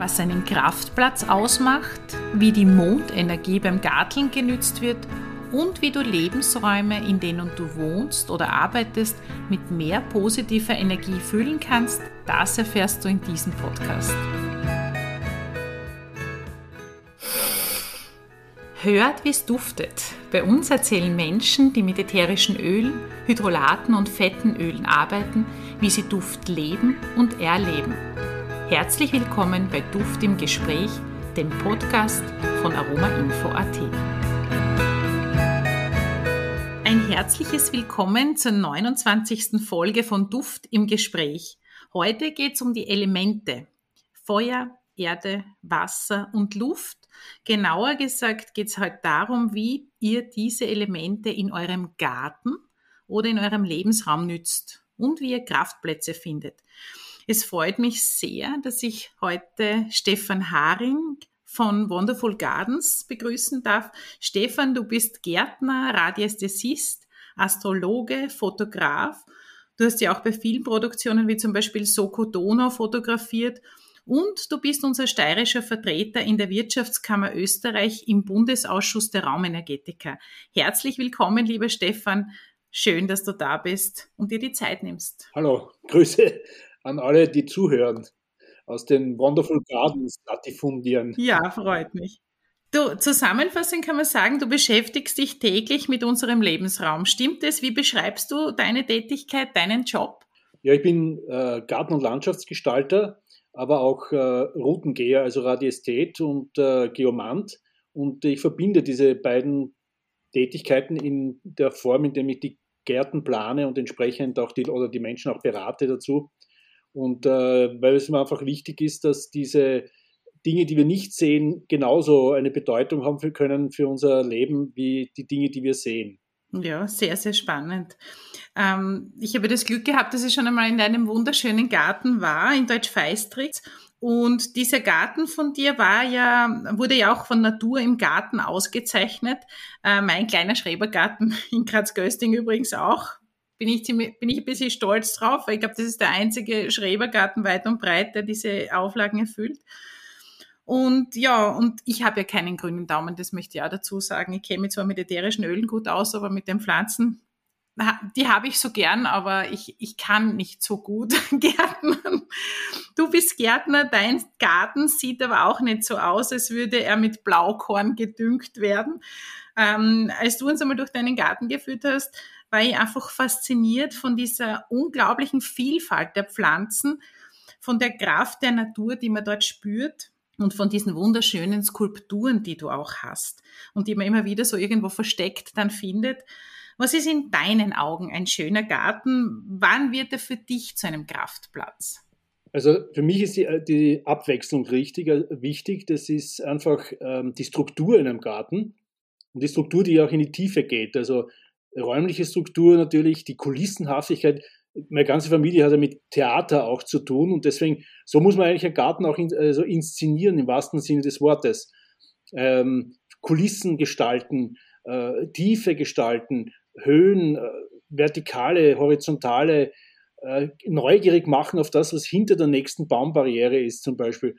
was einen Kraftplatz ausmacht, wie die Mondenergie beim Garteln genützt wird und wie du Lebensräume, in denen du wohnst oder arbeitest, mit mehr positiver Energie füllen kannst, das erfährst du in diesem Podcast. Hört, wie es duftet. Bei uns erzählen Menschen, die mit ätherischen Ölen, Hydrolaten und fetten Ölen arbeiten, wie sie Duft leben und erleben. Herzlich willkommen bei Duft im Gespräch, dem Podcast von aromainfo.at. Ein herzliches Willkommen zur 29. Folge von Duft im Gespräch. Heute geht es um die Elemente Feuer, Erde, Wasser und Luft. Genauer gesagt geht es heute darum, wie ihr diese Elemente in eurem Garten oder in eurem Lebensraum nützt und wie ihr Kraftplätze findet. Es freut mich sehr, dass ich heute Stefan Haring von Wonderful Gardens begrüßen darf. Stefan, du bist Gärtner, Radiästhesist, Astrologe, Fotograf. Du hast ja auch bei vielen Produktionen wie zum Beispiel Soko Donau fotografiert und du bist unser steirischer Vertreter in der Wirtschaftskammer Österreich im Bundesausschuss der Raumenergetiker. Herzlich willkommen, lieber Stefan. Schön, dass du da bist und dir die Zeit nimmst. Hallo, Grüße an alle, die zuhören, aus den Wonderful Gardens latifundieren. Ja, freut mich. Du, zusammenfassend kann man sagen, du beschäftigst dich täglich mit unserem Lebensraum. Stimmt es? Wie beschreibst du deine Tätigkeit, deinen Job? Ja, ich bin äh, Garten- und Landschaftsgestalter, aber auch äh, Routengeher, also Radiestät und äh, Geomant. Und ich verbinde diese beiden Tätigkeiten in der Form, in der ich die Gärten plane und entsprechend auch die oder die Menschen auch berate dazu. Und äh, weil es mir einfach wichtig ist, dass diese Dinge, die wir nicht sehen, genauso eine Bedeutung haben für, können für unser Leben wie die Dinge, die wir sehen. Ja, sehr, sehr spannend. Ähm, ich habe das Glück gehabt, dass ich schon einmal in einem wunderschönen Garten war, in Deutsch-Feistrich. Und dieser Garten von dir war ja, wurde ja auch von Natur im Garten ausgezeichnet. Äh, mein kleiner Schrebergarten in Graz-Gösting übrigens auch bin ich, ziemlich, bin ich ein bisschen stolz drauf, weil ich glaube, das ist der einzige Schrebergarten weit und breit, der diese Auflagen erfüllt. Und ja, und ich habe ja keinen grünen Daumen, das möchte ich auch dazu sagen. Ich mich zwar mit ätherischen Ölen gut aus, aber mit den Pflanzen, die habe ich so gern, aber ich, ich kann nicht so gut Gärtnern. Du bist Gärtner, dein Garten sieht aber auch nicht so aus, als würde er mit Blaukorn gedüngt werden. Ähm, als du uns einmal durch deinen Garten geführt hast, war ich einfach fasziniert von dieser unglaublichen Vielfalt der Pflanzen, von der Kraft der Natur, die man dort spürt und von diesen wunderschönen Skulpturen, die du auch hast und die man immer wieder so irgendwo versteckt dann findet. Was ist in deinen Augen ein schöner Garten? Wann wird er für dich zu einem Kraftplatz? Also für mich ist die, die Abwechslung richtig, äh, wichtig. Das ist einfach ähm, die Struktur in einem Garten und die Struktur, die auch in die Tiefe geht. Also räumliche Struktur natürlich, die Kulissenhaftigkeit. Meine ganze Familie hat ja mit Theater auch zu tun und deswegen, so muss man eigentlich einen Garten auch in, also inszenieren im wahrsten Sinne des Wortes. Ähm, Kulissen gestalten, äh, Tiefe gestalten, Höhen, äh, vertikale, horizontale, äh, neugierig machen auf das, was hinter der nächsten Baumbarriere ist zum Beispiel.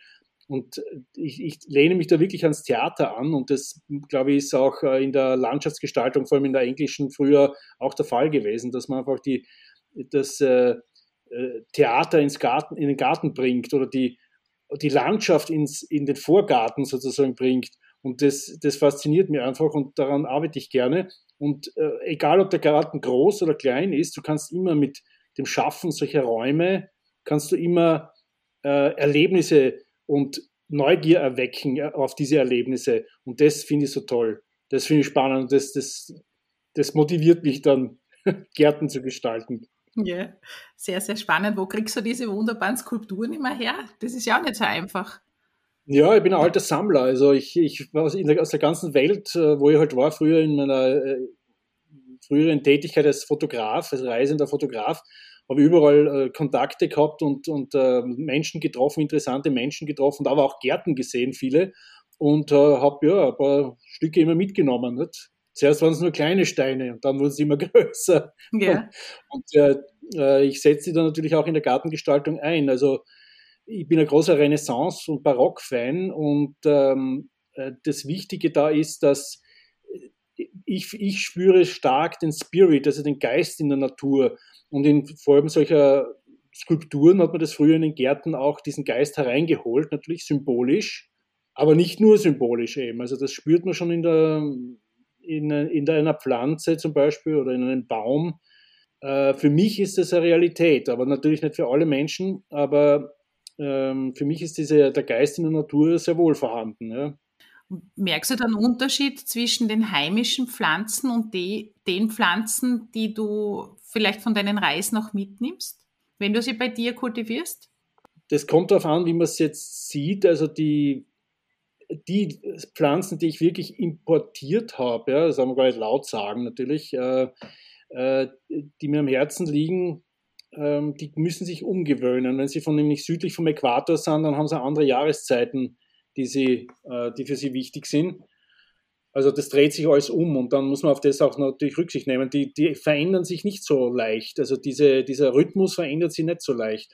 Und ich, ich, lehne mich da wirklich ans Theater an und das, glaube ich, ist auch äh, in der Landschaftsgestaltung, vor allem in der englischen, früher auch der Fall gewesen, dass man einfach die, das äh, äh, Theater ins Garten, in den Garten bringt oder die, die Landschaft ins, in den Vorgarten sozusagen bringt. Und das, das fasziniert mich einfach und daran arbeite ich gerne. Und äh, egal, ob der Garten groß oder klein ist, du kannst immer mit dem Schaffen solcher Räume, kannst du immer äh, Erlebnisse und Neugier erwecken auf diese Erlebnisse. Und das finde ich so toll. Das finde ich spannend. Das, das, das motiviert mich dann, Gärten zu gestalten. Ja, sehr, sehr spannend. Wo kriegst du diese wunderbaren Skulpturen immer her? Das ist ja auch nicht so einfach. Ja, ich bin ein alter Sammler. Also ich, ich aus der ganzen Welt, äh, wo ich halt war, früher in meiner äh, früheren Tätigkeit als Fotograf, als reisender Fotograf, habe überall äh, Kontakte gehabt und, und äh, Menschen getroffen, interessante Menschen getroffen, aber auch Gärten gesehen, viele. Und äh, habe ja ein paar Stücke immer mitgenommen. Nicht? Zuerst waren es nur kleine Steine und dann wurden sie immer größer. Ja. Und, und äh, äh, ich setze sie dann natürlich auch in der Gartengestaltung ein. Also ich bin ein großer Renaissance- und Barock-Fan und ähm, äh, das Wichtige da ist, dass ich, ich spüre stark den Spirit, also den Geist in der Natur. Und in Form solcher Skulpturen hat man das früher in den Gärten auch diesen Geist hereingeholt, natürlich symbolisch, aber nicht nur symbolisch eben. Also das spürt man schon in der, in, in einer Pflanze zum Beispiel oder in einem Baum. Äh, für mich ist das eine Realität, aber natürlich nicht für alle Menschen, aber ähm, für mich ist diese, der Geist in der Natur sehr wohl vorhanden. Ja. Merkst du da einen Unterschied zwischen den heimischen Pflanzen und die, den Pflanzen, die du vielleicht von deinen Reisen noch mitnimmst, wenn du sie bei dir kultivierst? Das kommt darauf an, wie man es jetzt sieht. Also die, die Pflanzen, die ich wirklich importiert habe, ja, das haben wir gar nicht laut sagen natürlich, äh, äh, die mir am Herzen liegen, äh, die müssen sich umgewöhnen. Wenn sie von nämlich südlich vom Äquator sind, dann haben sie andere Jahreszeiten die, sie, äh, die für sie wichtig sind. Also das dreht sich alles um und dann muss man auf das auch natürlich Rücksicht nehmen. Die, die verändern sich nicht so leicht. Also diese, dieser Rhythmus verändert sich nicht so leicht.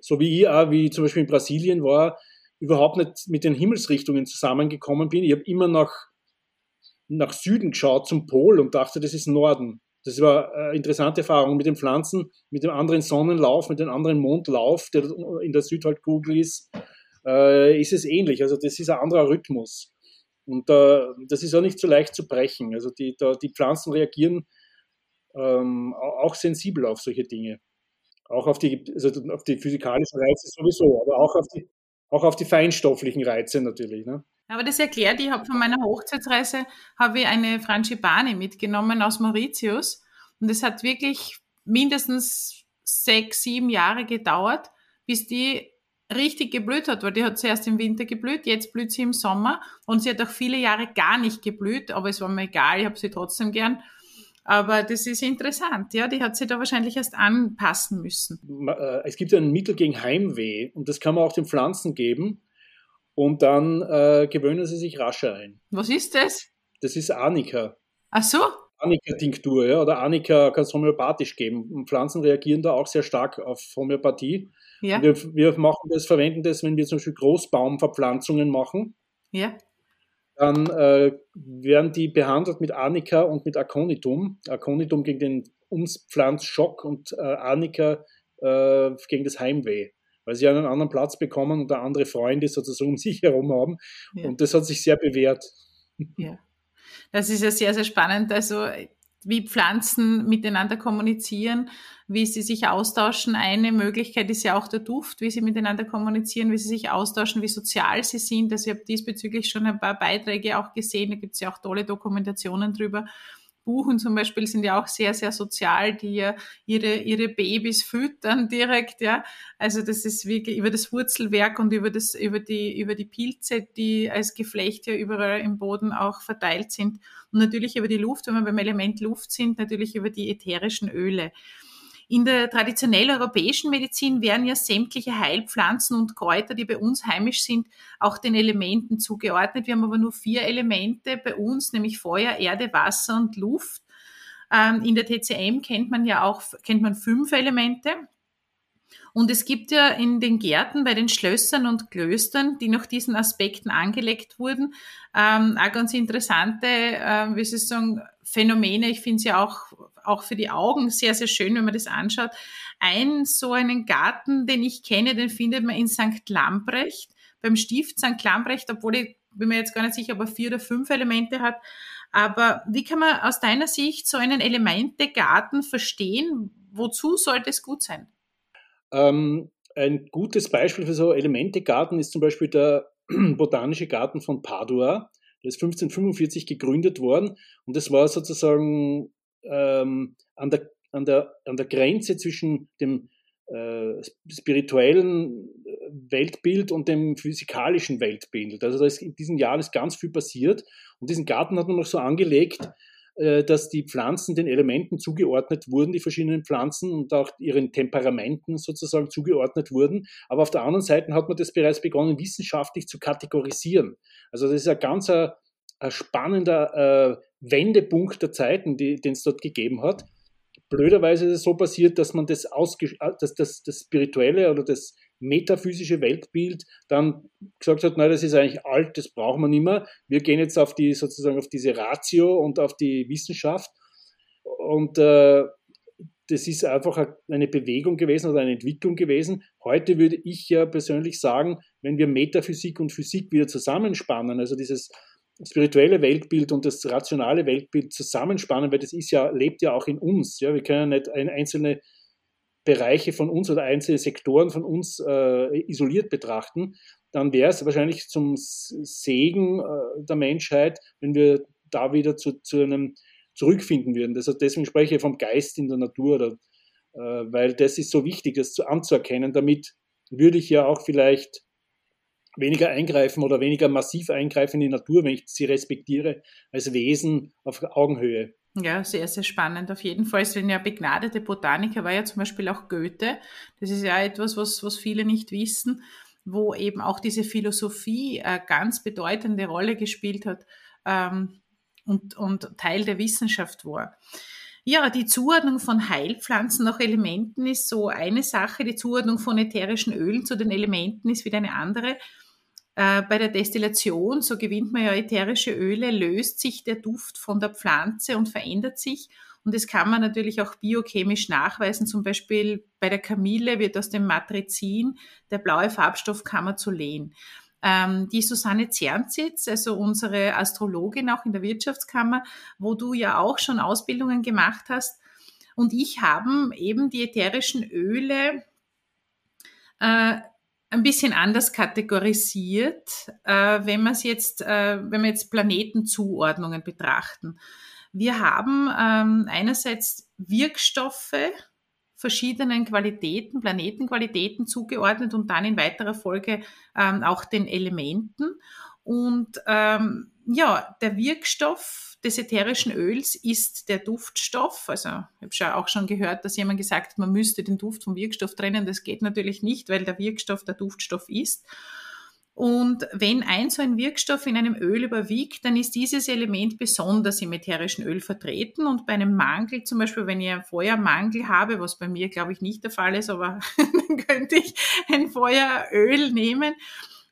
So wie ich auch, wie zum Beispiel in Brasilien war, überhaupt nicht mit den Himmelsrichtungen zusammengekommen bin. Ich habe immer nach, nach Süden geschaut, zum Pol und dachte, das ist Norden. Das war eine interessante Erfahrung mit den Pflanzen, mit dem anderen Sonnenlauf, mit dem anderen Mondlauf, der in der Südhalbkugel ist äh, ist es ähnlich. Also das ist ein anderer Rhythmus. Und äh, das ist auch nicht so leicht zu brechen. Also die, da, die Pflanzen reagieren ähm, auch sensibel auf solche Dinge. Auch auf die, also auf die physikalischen Reize sowieso, aber auch auf die, auch auf die feinstofflichen Reize natürlich. Ne? Aber das erklärt, ich habe von meiner Hochzeitsreise habe ich eine Frangipane mitgenommen aus Mauritius und es hat wirklich mindestens sechs, sieben Jahre gedauert, bis die richtig geblüht hat, weil die hat zuerst im Winter geblüht, jetzt blüht sie im Sommer und sie hat auch viele Jahre gar nicht geblüht, aber es war mir egal, ich habe sie trotzdem gern. Aber das ist interessant, ja, die hat sie da wahrscheinlich erst anpassen müssen. Äh, es gibt ein Mittel gegen Heimweh und das kann man auch den Pflanzen geben und dann äh, gewöhnen sie sich rascher ein. Was ist das? Das ist Arnika. Ach so? Arnika-Tinktur, ja, oder Arnika kann es homöopathisch geben. Und Pflanzen reagieren da auch sehr stark auf Homöopathie. Ja. Wir, wir, machen das, verwenden das, wenn wir zum Beispiel Großbaumverpflanzungen machen. Ja. Dann äh, werden die behandelt mit Arnika und mit Aconitum. Aconitum gegen den Umspflanzschock und äh, Arnika äh, gegen das Heimweh. Weil sie einen anderen Platz bekommen und andere Freunde sozusagen um sich herum haben. Ja. Und das hat sich sehr bewährt. Ja. Das ist ja sehr, sehr spannend. Also wie Pflanzen miteinander kommunizieren, wie sie sich austauschen. Eine Möglichkeit ist ja auch der Duft, wie sie miteinander kommunizieren, wie sie sich austauschen, wie sozial sie sind. Also ich habe diesbezüglich schon ein paar Beiträge auch gesehen, da gibt es ja auch tolle Dokumentationen drüber. Buchen zum Beispiel sind ja auch sehr, sehr sozial, die ja ihre, ihre Babys füttern direkt, ja. Also das ist wirklich über das Wurzelwerk und über das, über die, über die Pilze, die als Geflecht ja überall im Boden auch verteilt sind. Und natürlich über die Luft, wenn wir beim Element Luft sind, natürlich über die ätherischen Öle. In der traditionell europäischen Medizin werden ja sämtliche Heilpflanzen und Kräuter, die bei uns heimisch sind, auch den Elementen zugeordnet. Wir haben aber nur vier Elemente bei uns, nämlich Feuer, Erde, Wasser und Luft. Ähm, in der TCM kennt man ja auch, kennt man fünf Elemente. Und es gibt ja in den Gärten bei den Schlössern und Klöstern, die nach diesen Aspekten angelegt wurden, ähm, auch ganz interessante, äh, wie Sie sagen, Phänomene. Ich finde es ja auch, auch für die Augen sehr, sehr schön, wenn man das anschaut. Ein so einen Garten, den ich kenne, den findet man in St. Lambrecht, beim Stift St. Lambrecht, obwohl ich bin mir jetzt gar nicht sicher, ob er vier oder fünf Elemente hat. Aber wie kann man aus deiner Sicht so einen Elementegarten verstehen? Wozu sollte es gut sein? Ähm, ein gutes Beispiel für so Elementegarten ist zum Beispiel der Botanische Garten von Padua. Der ist 1545 gegründet worden und das war sozusagen ähm, an, der, an, der, an der Grenze zwischen dem äh, spirituellen Weltbild und dem physikalischen Weltbild. Also da ist in diesen Jahren ist ganz viel passiert und diesen Garten hat man noch so angelegt, äh, dass die Pflanzen den Elementen zugeordnet wurden, die verschiedenen Pflanzen und auch ihren Temperamenten sozusagen zugeordnet wurden. Aber auf der anderen Seite hat man das bereits begonnen, wissenschaftlich zu kategorisieren. Also das ist ein ganz ein, äh, ein spannender äh, Wendepunkt der Zeiten, den es dort gegeben hat. Blöderweise ist es so passiert, dass man das, ausge dass das, das Spirituelle oder das metaphysische Weltbild dann gesagt hat, nein, das ist eigentlich alt, das brauchen wir nicht mehr. Wir gehen jetzt auf die sozusagen auf diese Ratio und auf die Wissenschaft. Und äh, das ist einfach eine Bewegung gewesen oder eine Entwicklung gewesen. Heute würde ich ja persönlich sagen, wenn wir Metaphysik und Physik wieder zusammenspannen, also dieses spirituelle Weltbild und das rationale Weltbild zusammenspannen, weil das ist ja, lebt ja auch in uns. Ja? Wir können ja nicht einzelne Bereiche von uns oder einzelne Sektoren von uns äh, isoliert betrachten, dann wäre es wahrscheinlich zum Segen äh, der Menschheit, wenn wir da wieder zu, zu einem zurückfinden würden. Das, deswegen spreche ich vom Geist in der Natur, oder, äh, weil das ist so wichtig, das zu, anzuerkennen. Damit würde ich ja auch vielleicht weniger eingreifen oder weniger massiv eingreifen in die Natur, wenn ich sie respektiere als Wesen auf Augenhöhe. Ja, sehr, sehr spannend auf jeden Fall. Wenn ja begnadete Botaniker war ja zum Beispiel auch Goethe. Das ist ja etwas, was, was viele nicht wissen, wo eben auch diese Philosophie eine ganz bedeutende Rolle gespielt hat ähm, und, und Teil der Wissenschaft war. Ja, die Zuordnung von Heilpflanzen nach Elementen ist so eine Sache. Die Zuordnung von ätherischen Ölen zu den Elementen ist wieder eine andere. Äh, bei der Destillation, so gewinnt man ja ätherische Öle, löst sich der Duft von der Pflanze und verändert sich. Und das kann man natürlich auch biochemisch nachweisen. Zum Beispiel bei der Kamille wird aus dem Matrizin der blaue Farbstoff Kammerzulen. Ähm, die Susanne Zernzitz, also unsere Astrologin auch in der Wirtschaftskammer, wo du ja auch schon Ausbildungen gemacht hast, und ich haben eben die ätherischen Öle äh, ein bisschen anders kategorisiert, äh, wenn man jetzt, äh, wenn wir jetzt Planetenzuordnungen betrachten. Wir haben ähm, einerseits Wirkstoffe verschiedenen Qualitäten, Planetenqualitäten zugeordnet und dann in weiterer Folge ähm, auch den Elementen. Und ähm, ja, der Wirkstoff des ätherischen Öls ist der Duftstoff. Also ich habe auch schon gehört, dass jemand gesagt hat, man müsste den Duft vom Wirkstoff trennen. Das geht natürlich nicht, weil der Wirkstoff der Duftstoff ist. Und wenn ein so ein Wirkstoff in einem Öl überwiegt, dann ist dieses Element besonders im ätherischen Öl vertreten. Und bei einem Mangel, zum Beispiel, wenn ich einen Feuermangel habe, was bei mir, glaube ich, nicht der Fall ist, aber dann könnte ich ein Feueröl nehmen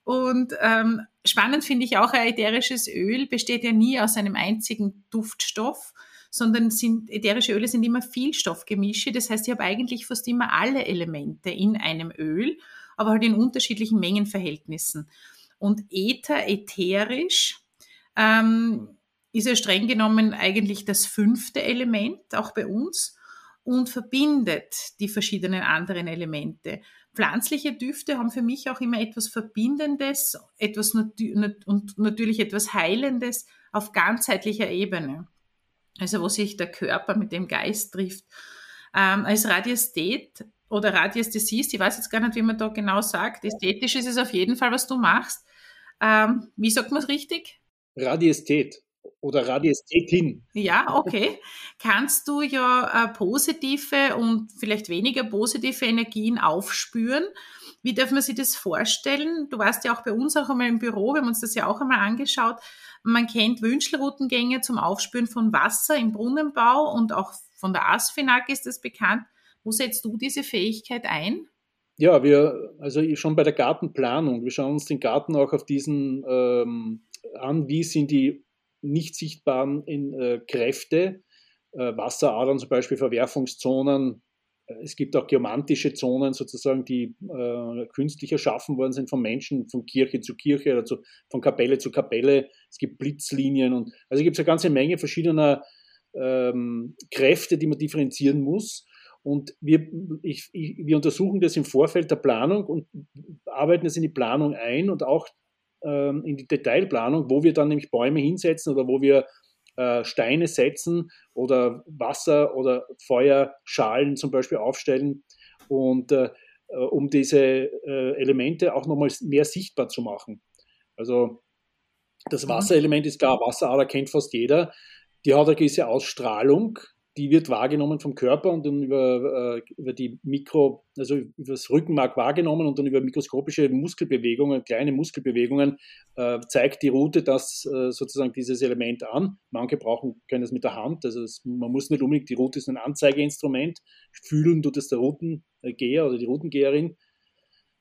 und ähm, spannend finde ich auch, ein ätherisches Öl besteht ja nie aus einem einzigen Duftstoff, sondern sind, ätherische Öle sind immer Vielstoffgemische. Das heißt, ich habe eigentlich fast immer alle Elemente in einem Öl, aber halt in unterschiedlichen Mengenverhältnissen. Und Äther, ätherisch, ähm, ist ja streng genommen eigentlich das fünfte Element, auch bei uns, und verbindet die verschiedenen anderen Elemente. Pflanzliche Düfte haben für mich auch immer etwas Verbindendes, etwas und natürlich etwas Heilendes auf ganzheitlicher Ebene. Also wo sich der Körper mit dem Geist trifft. Ähm, als Radiesthet oder Radiästhesist, ich weiß jetzt gar nicht, wie man da genau sagt, ästhetisch ist es auf jeden Fall, was du machst. Ähm, wie sagt man es richtig? Radiesthet oder Radiästhetin. Ja, okay. Kannst du ja äh, positive und vielleicht weniger positive Energien aufspüren. Wie darf man sich das vorstellen? Du warst ja auch bei uns auch einmal im Büro, wir haben uns das ja auch einmal angeschaut. Man kennt Wünschelroutengänge zum Aufspüren von Wasser im Brunnenbau und auch von der Asphinag ist das bekannt. Wo setzt du diese Fähigkeit ein? Ja, wir, also schon bei der Gartenplanung, wir schauen uns den Garten auch auf diesen ähm, an, wie sind die nicht sichtbaren in, äh, Kräfte, äh, Wasseradern zum Beispiel, Verwerfungszonen. Äh, es gibt auch geomantische Zonen sozusagen, die äh, künstlich erschaffen worden sind von Menschen, von Kirche zu Kirche oder zu, von Kapelle zu Kapelle. Es gibt Blitzlinien und also gibt es eine ganze Menge verschiedener ähm, Kräfte, die man differenzieren muss. Und wir, ich, ich, wir untersuchen das im Vorfeld der Planung und arbeiten das in die Planung ein und auch in die Detailplanung, wo wir dann nämlich Bäume hinsetzen oder wo wir äh, Steine setzen oder Wasser- oder Feuerschalen zum Beispiel aufstellen und äh, äh um diese Elemente auch nochmal mehr sichtbar zu machen. Also das mhm. Wasserelement ist klar, Wasserader kennt fast jeder. Die hat eine gewisse Ausstrahlung, die wird wahrgenommen vom Körper und dann über, äh, über die Mikro, also über das Rückenmark wahrgenommen und dann über mikroskopische Muskelbewegungen, kleine Muskelbewegungen, äh, zeigt die Route das äh, sozusagen dieses Element an. Manche brauchen, können das mit der Hand, also es, man muss nicht unbedingt, die Route ist ein Anzeigeinstrument, fühlen tut es der Routengeher oder die Routengeherin.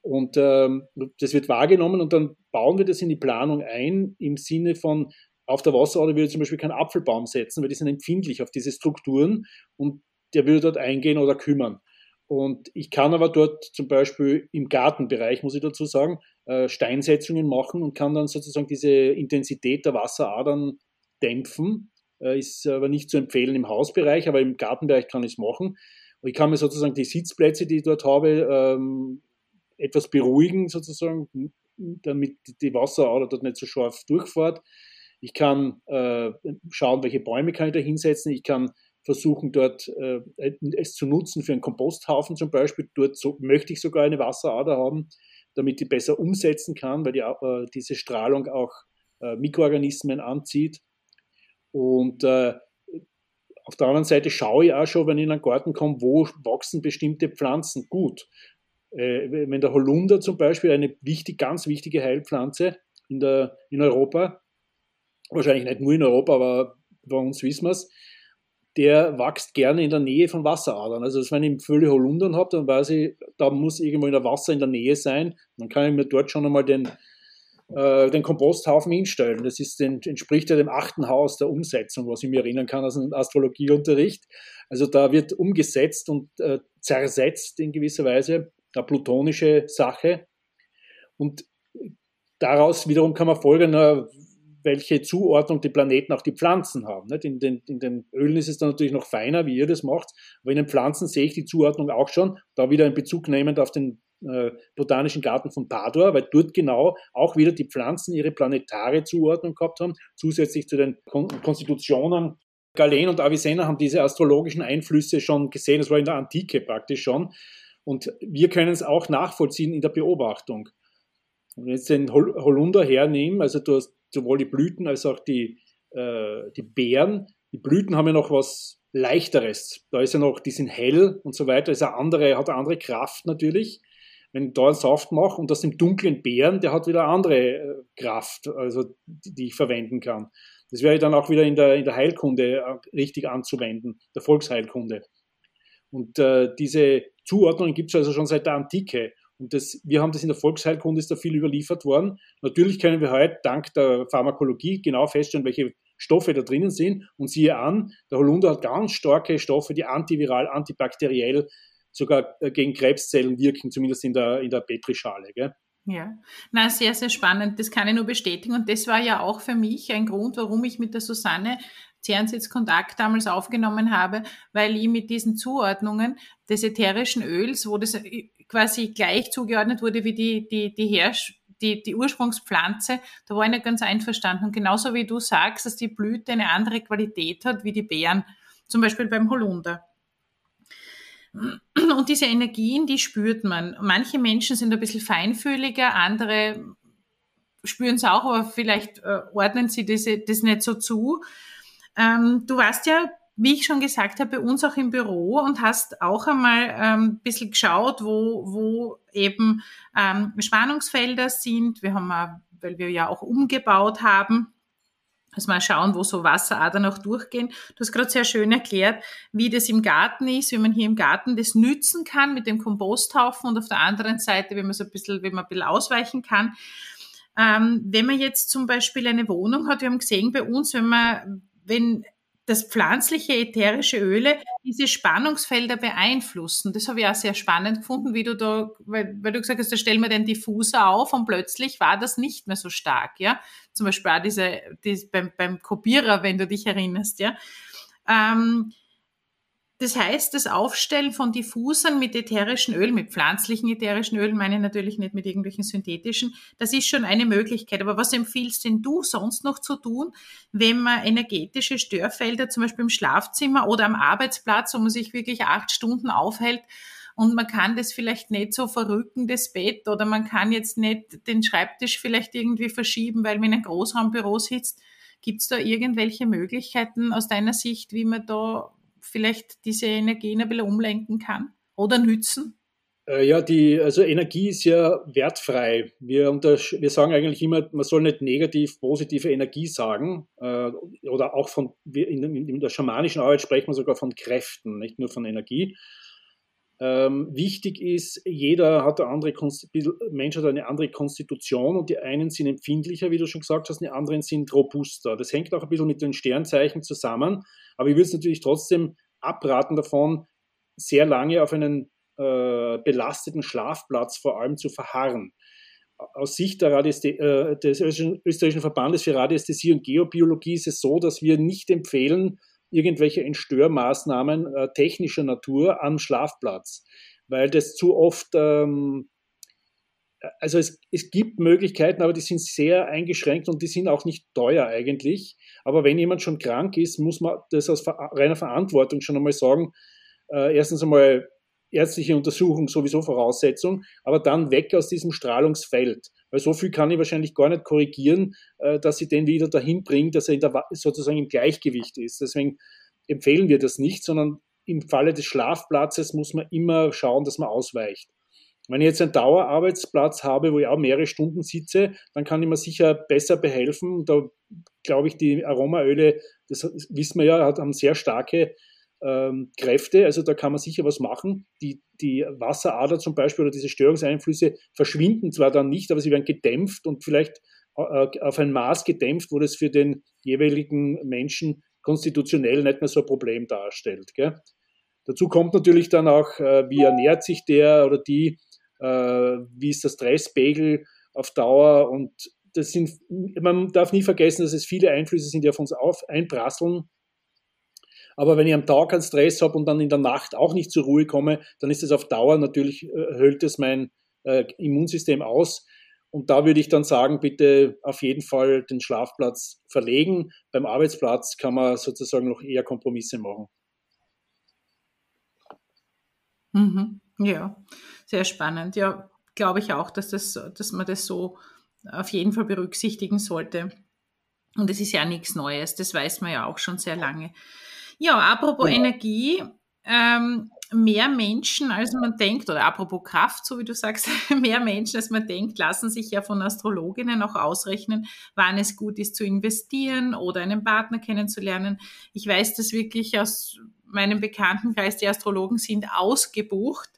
Und ähm, das wird wahrgenommen und dann bauen wir das in die Planung ein im Sinne von, auf der Wasserader würde ich zum Beispiel keinen Apfelbaum setzen, weil die sind empfindlich auf diese Strukturen und der würde dort eingehen oder kümmern. Und ich kann aber dort zum Beispiel im Gartenbereich, muss ich dazu sagen, äh, Steinsetzungen machen und kann dann sozusagen diese Intensität der Wasseradern dämpfen. Äh, ist aber nicht zu empfehlen im Hausbereich, aber im Gartenbereich kann ich es machen. Ich kann mir sozusagen die Sitzplätze, die ich dort habe, ähm, etwas beruhigen, sozusagen, damit die Wasserader dort nicht so scharf durchfährt. Ich kann äh, schauen, welche Bäume kann ich da hinsetzen. Ich kann versuchen, dort äh, es zu nutzen für einen Komposthaufen zum Beispiel. Dort so, möchte ich sogar eine Wasserader haben, damit die besser umsetzen kann, weil die, äh, diese Strahlung auch äh, Mikroorganismen anzieht. Und äh, auf der anderen Seite schaue ich auch schon, wenn ich in einen Garten komme, wo wachsen bestimmte Pflanzen gut. Äh, wenn der Holunder zum Beispiel, eine wichtig, ganz wichtige Heilpflanze in, der, in Europa, wahrscheinlich nicht nur in Europa, aber bei uns wissen wir es, der wächst gerne in der Nähe von Wasseradern. Also wenn ich Fülle Holundern habe, dann weiß ich, da muss irgendwo in der Wasser in der Nähe sein. Dann kann ich mir dort schon einmal den, äh, den Komposthaufen hinstellen. Das ist entspricht ja dem achten Haus der Umsetzung, was ich mir erinnern kann aus dem Astrologieunterricht. Also da wird umgesetzt und äh, zersetzt in gewisser Weise eine plutonische Sache. Und daraus wiederum kann man folgen, welche Zuordnung die Planeten auch die Pflanzen haben. In den, in den Ölen ist es dann natürlich noch feiner, wie ihr das macht, aber in den Pflanzen sehe ich die Zuordnung auch schon, da wieder in Bezug nehmend auf den äh, Botanischen Garten von Padua, weil dort genau auch wieder die Pflanzen ihre planetare Zuordnung gehabt haben, zusätzlich zu den Kon Konstitutionen. Galen und Avicenna haben diese astrologischen Einflüsse schon gesehen, das war in der Antike praktisch schon. Und wir können es auch nachvollziehen in der Beobachtung. Wenn wir jetzt den Holunder hernehmen, also du hast sowohl die Blüten als auch die, äh, die Beeren. Die Blüten haben ja noch was Leichteres. Da ist ja noch, die sind hell und so weiter. Ist eine andere, hat eine andere Kraft natürlich. Wenn ich da einen Saft mache und das im dunklen Beeren, der hat wieder eine andere äh, Kraft, also die, die ich verwenden kann. Das wäre dann auch wieder in der, in der Heilkunde äh, richtig anzuwenden, der Volksheilkunde. Und äh, diese Zuordnung gibt es also schon seit der Antike. Und das, wir haben das in der Volksheilkunde, ist da viel überliefert worden. Natürlich können wir heute dank der Pharmakologie genau feststellen, welche Stoffe da drinnen sind. Und siehe an, der Holunder hat ganz starke Stoffe, die antiviral, antibakteriell, sogar äh, gegen Krebszellen wirken, zumindest in der, in der Petrischale. Gell? Ja, na sehr, sehr spannend. Das kann ich nur bestätigen. Und das war ja auch für mich ein Grund, warum ich mit der Susanne Zernsitz Kontakt damals aufgenommen habe, weil ich mit diesen Zuordnungen des ätherischen Öls, wo das quasi gleich zugeordnet wurde wie die, die, die Herrsch die, die Ursprungspflanze, da war ich nicht ganz einverstanden. Und genauso wie du sagst, dass die Blüte eine andere Qualität hat wie die Beeren, zum Beispiel beim Holunder. Und diese Energien, die spürt man. Manche Menschen sind ein bisschen feinfühliger, andere spüren es auch, aber vielleicht äh, ordnen sie diese, das nicht so zu. Ähm, du warst ja, wie ich schon gesagt habe, bei uns auch im Büro und hast auch einmal ähm, ein bisschen geschaut, wo, wo eben ähm, Spannungsfelder sind. Wir haben, auch, weil wir ja auch umgebaut haben, also mal schauen, wo so Wasseradern auch durchgehen. Du hast gerade sehr schön erklärt, wie das im Garten ist, wie man hier im Garten das nützen kann mit dem Komposthaufen und auf der anderen Seite, wie man so ein bisschen, wie man ein bisschen ausweichen kann. Ähm, wenn man jetzt zum Beispiel eine Wohnung hat, wir haben gesehen bei uns, wenn man wenn das pflanzliche ätherische Öle diese Spannungsfelder beeinflussen. Das habe ich auch sehr spannend gefunden, wie du da, weil, weil du gesagt hast, da stellen wir den Diffuser auf und plötzlich war das nicht mehr so stark, ja. Zum Beispiel auch diese, diese beim, beim Kopierer, wenn du dich erinnerst, ja. Ähm, das heißt, das Aufstellen von Diffusern mit ätherischen Ölen, mit pflanzlichen ätherischen Ölen, meine ich natürlich nicht mit irgendwelchen synthetischen, das ist schon eine Möglichkeit. Aber was empfiehlst denn du sonst noch zu tun, wenn man energetische Störfelder zum Beispiel im Schlafzimmer oder am Arbeitsplatz, wo man sich wirklich acht Stunden aufhält, und man kann das vielleicht nicht so verrücken, das Bett, oder man kann jetzt nicht den Schreibtisch vielleicht irgendwie verschieben, weil man in einem Großraumbüro sitzt. Gibt es da irgendwelche Möglichkeiten aus deiner Sicht, wie man da vielleicht diese Energien ein bisschen umlenken kann oder nützen? Äh, ja, die, also Energie ist ja wertfrei. Wir, wir sagen eigentlich immer, man soll nicht negativ positive Energie sagen. Äh, oder auch von, in, in der schamanischen Arbeit sprechen wir sogar von Kräften, nicht nur von Energie. Ähm, wichtig ist, jeder hat eine andere Mensch hat eine andere Konstitution und die einen sind empfindlicher, wie du schon gesagt hast, die anderen sind robuster. Das hängt auch ein bisschen mit den Sternzeichen zusammen, aber ich würde es natürlich trotzdem abraten davon, sehr lange auf einen äh, belasteten Schlafplatz vor allem zu verharren. Aus Sicht äh, des österreichischen Verbandes für Radiästhesie und Geobiologie ist es so, dass wir nicht empfehlen, irgendwelche Entstörmaßnahmen äh, technischer Natur am Schlafplatz, weil das zu oft, ähm, also es, es gibt Möglichkeiten, aber die sind sehr eingeschränkt und die sind auch nicht teuer eigentlich. Aber wenn jemand schon krank ist, muss man das aus reiner Verantwortung schon einmal sagen, äh, erstens einmal ärztliche Untersuchung sowieso Voraussetzung, aber dann weg aus diesem Strahlungsfeld. Weil so viel kann ich wahrscheinlich gar nicht korrigieren, äh, dass ich den wieder dahin bringe, dass er sozusagen im Gleichgewicht ist. Deswegen empfehlen wir das nicht, sondern im Falle des Schlafplatzes muss man immer schauen, dass man ausweicht. Wenn ich jetzt einen Dauerarbeitsplatz habe, wo ich auch mehrere Stunden sitze, dann kann ich mir sicher besser behelfen. Da glaube ich, die Aromaöle, das wissen wir ja, haben sehr starke ähm, Kräfte. Also da kann man sicher was machen. Die, die Wasserader zum Beispiel oder diese Störungseinflüsse verschwinden zwar dann nicht, aber sie werden gedämpft und vielleicht äh, auf ein Maß gedämpft, wo das für den jeweiligen Menschen konstitutionell nicht mehr so ein Problem darstellt. Gell? Dazu kommt natürlich dann auch, äh, wie ernährt sich der oder die, äh, wie ist der Stresspegel auf Dauer und das sind, man darf nie vergessen, dass es viele Einflüsse sind, die auf uns auf einprasseln aber wenn ich am Tag keinen Stress habe und dann in der Nacht auch nicht zur Ruhe komme, dann ist es auf Dauer natürlich, äh, höhlt es mein äh, Immunsystem aus. Und da würde ich dann sagen, bitte auf jeden Fall den Schlafplatz verlegen. Beim Arbeitsplatz kann man sozusagen noch eher Kompromisse machen. Mhm. Ja, sehr spannend. Ja, glaube ich auch, dass, das, dass man das so auf jeden Fall berücksichtigen sollte. Und es ist ja nichts Neues, das weiß man ja auch schon sehr lange. Ja, apropos genau. Energie, ähm, mehr Menschen, als man denkt, oder apropos Kraft, so wie du sagst, mehr Menschen, als man denkt, lassen sich ja von Astrologinnen auch ausrechnen, wann es gut ist zu investieren oder einen Partner kennenzulernen. Ich weiß das wirklich aus meinem Bekanntenkreis, die Astrologen sind ausgebucht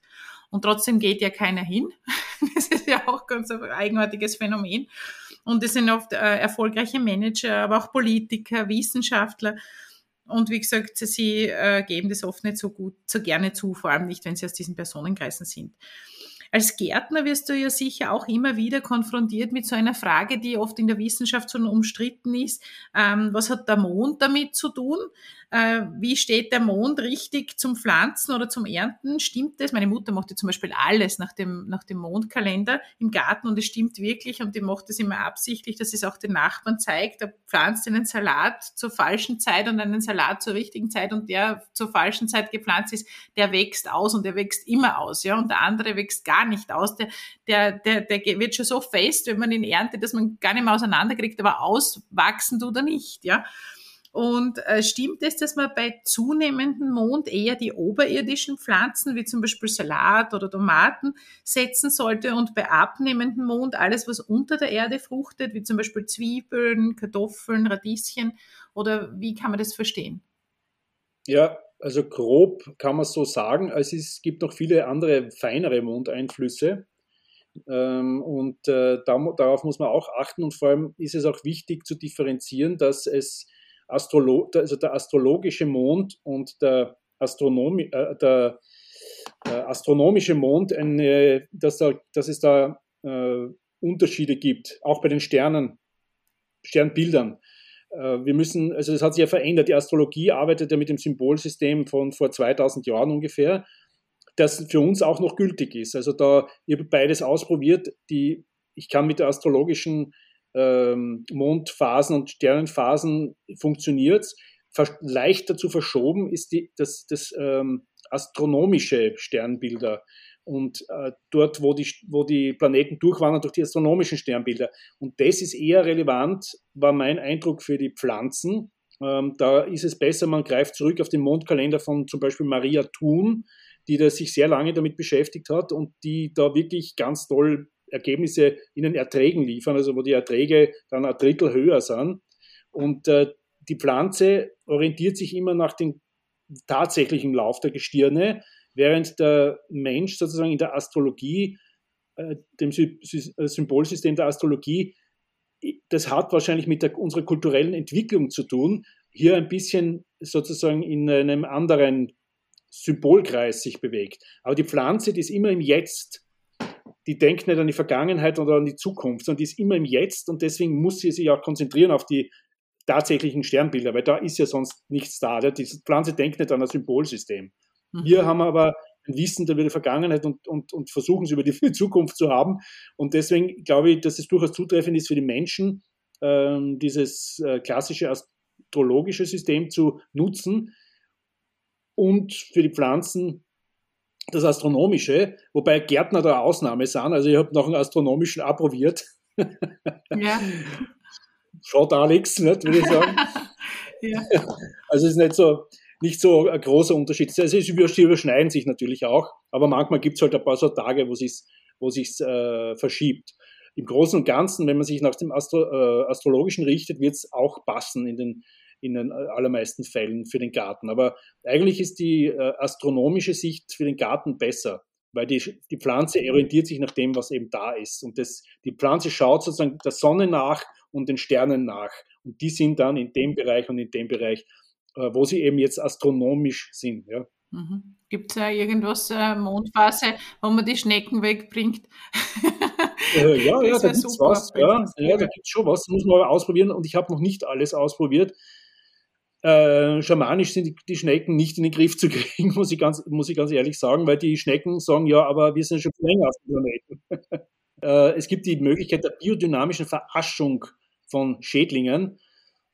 und trotzdem geht ja keiner hin. Das ist ja auch ganz ein eigenartiges Phänomen. Und es sind oft äh, erfolgreiche Manager, aber auch Politiker, Wissenschaftler. Und wie gesagt, sie äh, geben das oft nicht so gut, so gerne zu, vor allem nicht, wenn sie aus diesen Personenkreisen sind. Als Gärtner wirst du ja sicher auch immer wieder konfrontiert mit so einer Frage, die oft in der Wissenschaft schon umstritten ist. Ähm, was hat der Mond damit zu tun? Äh, wie steht der Mond richtig zum Pflanzen oder zum Ernten? Stimmt das? Meine Mutter macht ja zum Beispiel alles nach dem, nach dem Mondkalender im Garten und es stimmt wirklich und die macht das immer absichtlich, dass es auch den Nachbarn zeigt. Da pflanzt einen Salat zur falschen Zeit und einen Salat zur richtigen Zeit und der zur falschen Zeit gepflanzt ist, der wächst aus und der wächst immer aus, ja, und der andere wächst gar nicht aus. Der, der, der, der wird schon so fest, wenn man ihn erntet, dass man gar nicht mehr auseinanderkriegt, aber auswachsen tut er nicht, ja. Und äh, stimmt es, dass man bei zunehmendem Mond eher die oberirdischen Pflanzen, wie zum Beispiel Salat oder Tomaten, setzen sollte und bei abnehmendem Mond alles, was unter der Erde fruchtet, wie zum Beispiel Zwiebeln, Kartoffeln, Radieschen? Oder wie kann man das verstehen? Ja, also grob kann man es so sagen. Also es gibt noch viele andere feinere Mondeinflüsse. Ähm, und äh, darauf muss man auch achten. Und vor allem ist es auch wichtig zu differenzieren, dass es Astrolo also der astrologische Mond und der, Astronomi äh, der äh, astronomische Mond, eine, dass, da, dass es da äh, Unterschiede gibt, auch bei den Sternen, Sternbildern. Äh, wir müssen, also das hat sich ja verändert. Die Astrologie arbeitet ja mit dem Symbolsystem von vor 2000 Jahren ungefähr, das für uns auch noch gültig ist. Also da, ich habe beides ausprobiert. Die, ich kann mit der astrologischen ähm, Mondphasen und Sternenphasen funktioniert. Leichter zu verschoben ist die, das, das ähm, astronomische Sternbilder und äh, dort, wo die, wo die Planeten durchwandern durch die astronomischen Sternbilder. Und das ist eher relevant, war mein Eindruck für die Pflanzen. Ähm, da ist es besser, man greift zurück auf den Mondkalender von zum Beispiel Maria Thun, die da sich sehr lange damit beschäftigt hat und die da wirklich ganz toll Ergebnisse in den Erträgen liefern, also wo die Erträge dann ein Drittel höher sind. Und äh, die Pflanze orientiert sich immer nach dem tatsächlichen Lauf der Gestirne. während der Mensch sozusagen in der Astrologie, äh, dem Sy äh, Symbolsystem der Astrologie, das hat wahrscheinlich mit der, unserer kulturellen Entwicklung zu tun, hier ein bisschen sozusagen in einem anderen Symbolkreis sich bewegt. Aber die Pflanze, die ist immer im Jetzt. Die denkt nicht an die Vergangenheit oder an die Zukunft, sondern die ist immer im Jetzt und deswegen muss sie sich auch konzentrieren auf die tatsächlichen Sternbilder, weil da ist ja sonst nichts da. Die Pflanze denkt nicht an ein Symbolsystem. Mhm. Wir haben aber ein Wissen über die Vergangenheit und, und, und versuchen es über die Zukunft zu haben. Und deswegen glaube ich, dass es durchaus zutreffend ist für die Menschen, ähm, dieses äh, klassische astrologische System zu nutzen und für die Pflanzen das astronomische, wobei Gärtner da Ausnahme sind. Also ich habe noch einen astronomischen approbiert. Ja. Schaut Alex, nicht, würde ich sagen. ja. Also es ist nicht so, nicht so ein großer Unterschied. Also sie überschneiden sich natürlich auch, aber manchmal gibt es halt ein paar so Tage, wo sich wo sich's, äh, verschiebt. Im Großen und Ganzen, wenn man sich nach dem Astro, äh, Astrologischen richtet, wird es auch passen in den, in den allermeisten Fällen für den Garten. Aber eigentlich ist die äh, astronomische Sicht für den Garten besser, weil die, die Pflanze orientiert sich nach dem, was eben da ist. Und das, die Pflanze schaut sozusagen der Sonne nach und den Sternen nach. Und die sind dann in dem Bereich und in dem Bereich äh, wo sie eben jetzt astronomisch sind. Ja. Mhm. Gibt es ja irgendwas, äh, Mondphase, wo man die Schnecken wegbringt? äh, ja, ja, da gibt es was. Ja, ja, da gibt es schon was, muss man aber ausprobieren und ich habe noch nicht alles ausprobiert. Äh, schamanisch sind die, Schnecken nicht in den Griff zu kriegen, muss ich, ganz, muss ich ganz ehrlich sagen, weil die Schnecken sagen, ja, aber wir sind schon länger auf dem Planeten. äh, es gibt die Möglichkeit der biodynamischen Veraschung von Schädlingen.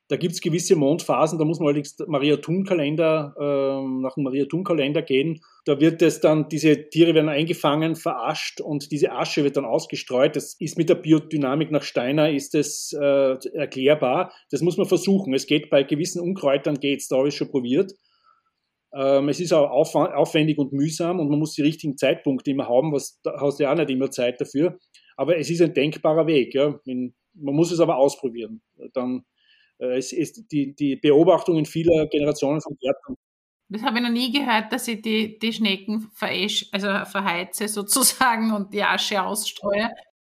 Da gibt es gewisse Mondphasen, da muss man allerdings Maria-Thun-Kalender, äh, nach dem Maria-Thun-Kalender gehen. Da wird es dann, diese Tiere werden eingefangen, verascht und diese Asche wird dann ausgestreut. Das ist mit der Biodynamik nach Steiner, ist das äh, erklärbar. Das muss man versuchen. Es geht bei gewissen Unkräutern, geht's, da habe ich schon probiert. Ähm, es ist auch aufwendig und mühsam und man muss die richtigen Zeitpunkte immer haben, was, da hast du ja auch nicht immer Zeit dafür. Aber es ist ein denkbarer Weg. Ja. Man muss es aber ausprobieren. Dann es ist die, die Beobachtungen vieler Generationen von Gärtnern. Das habe ich noch nie gehört, dass ich die, die Schnecken veräsch, also verheize sozusagen und die Asche ausstreue.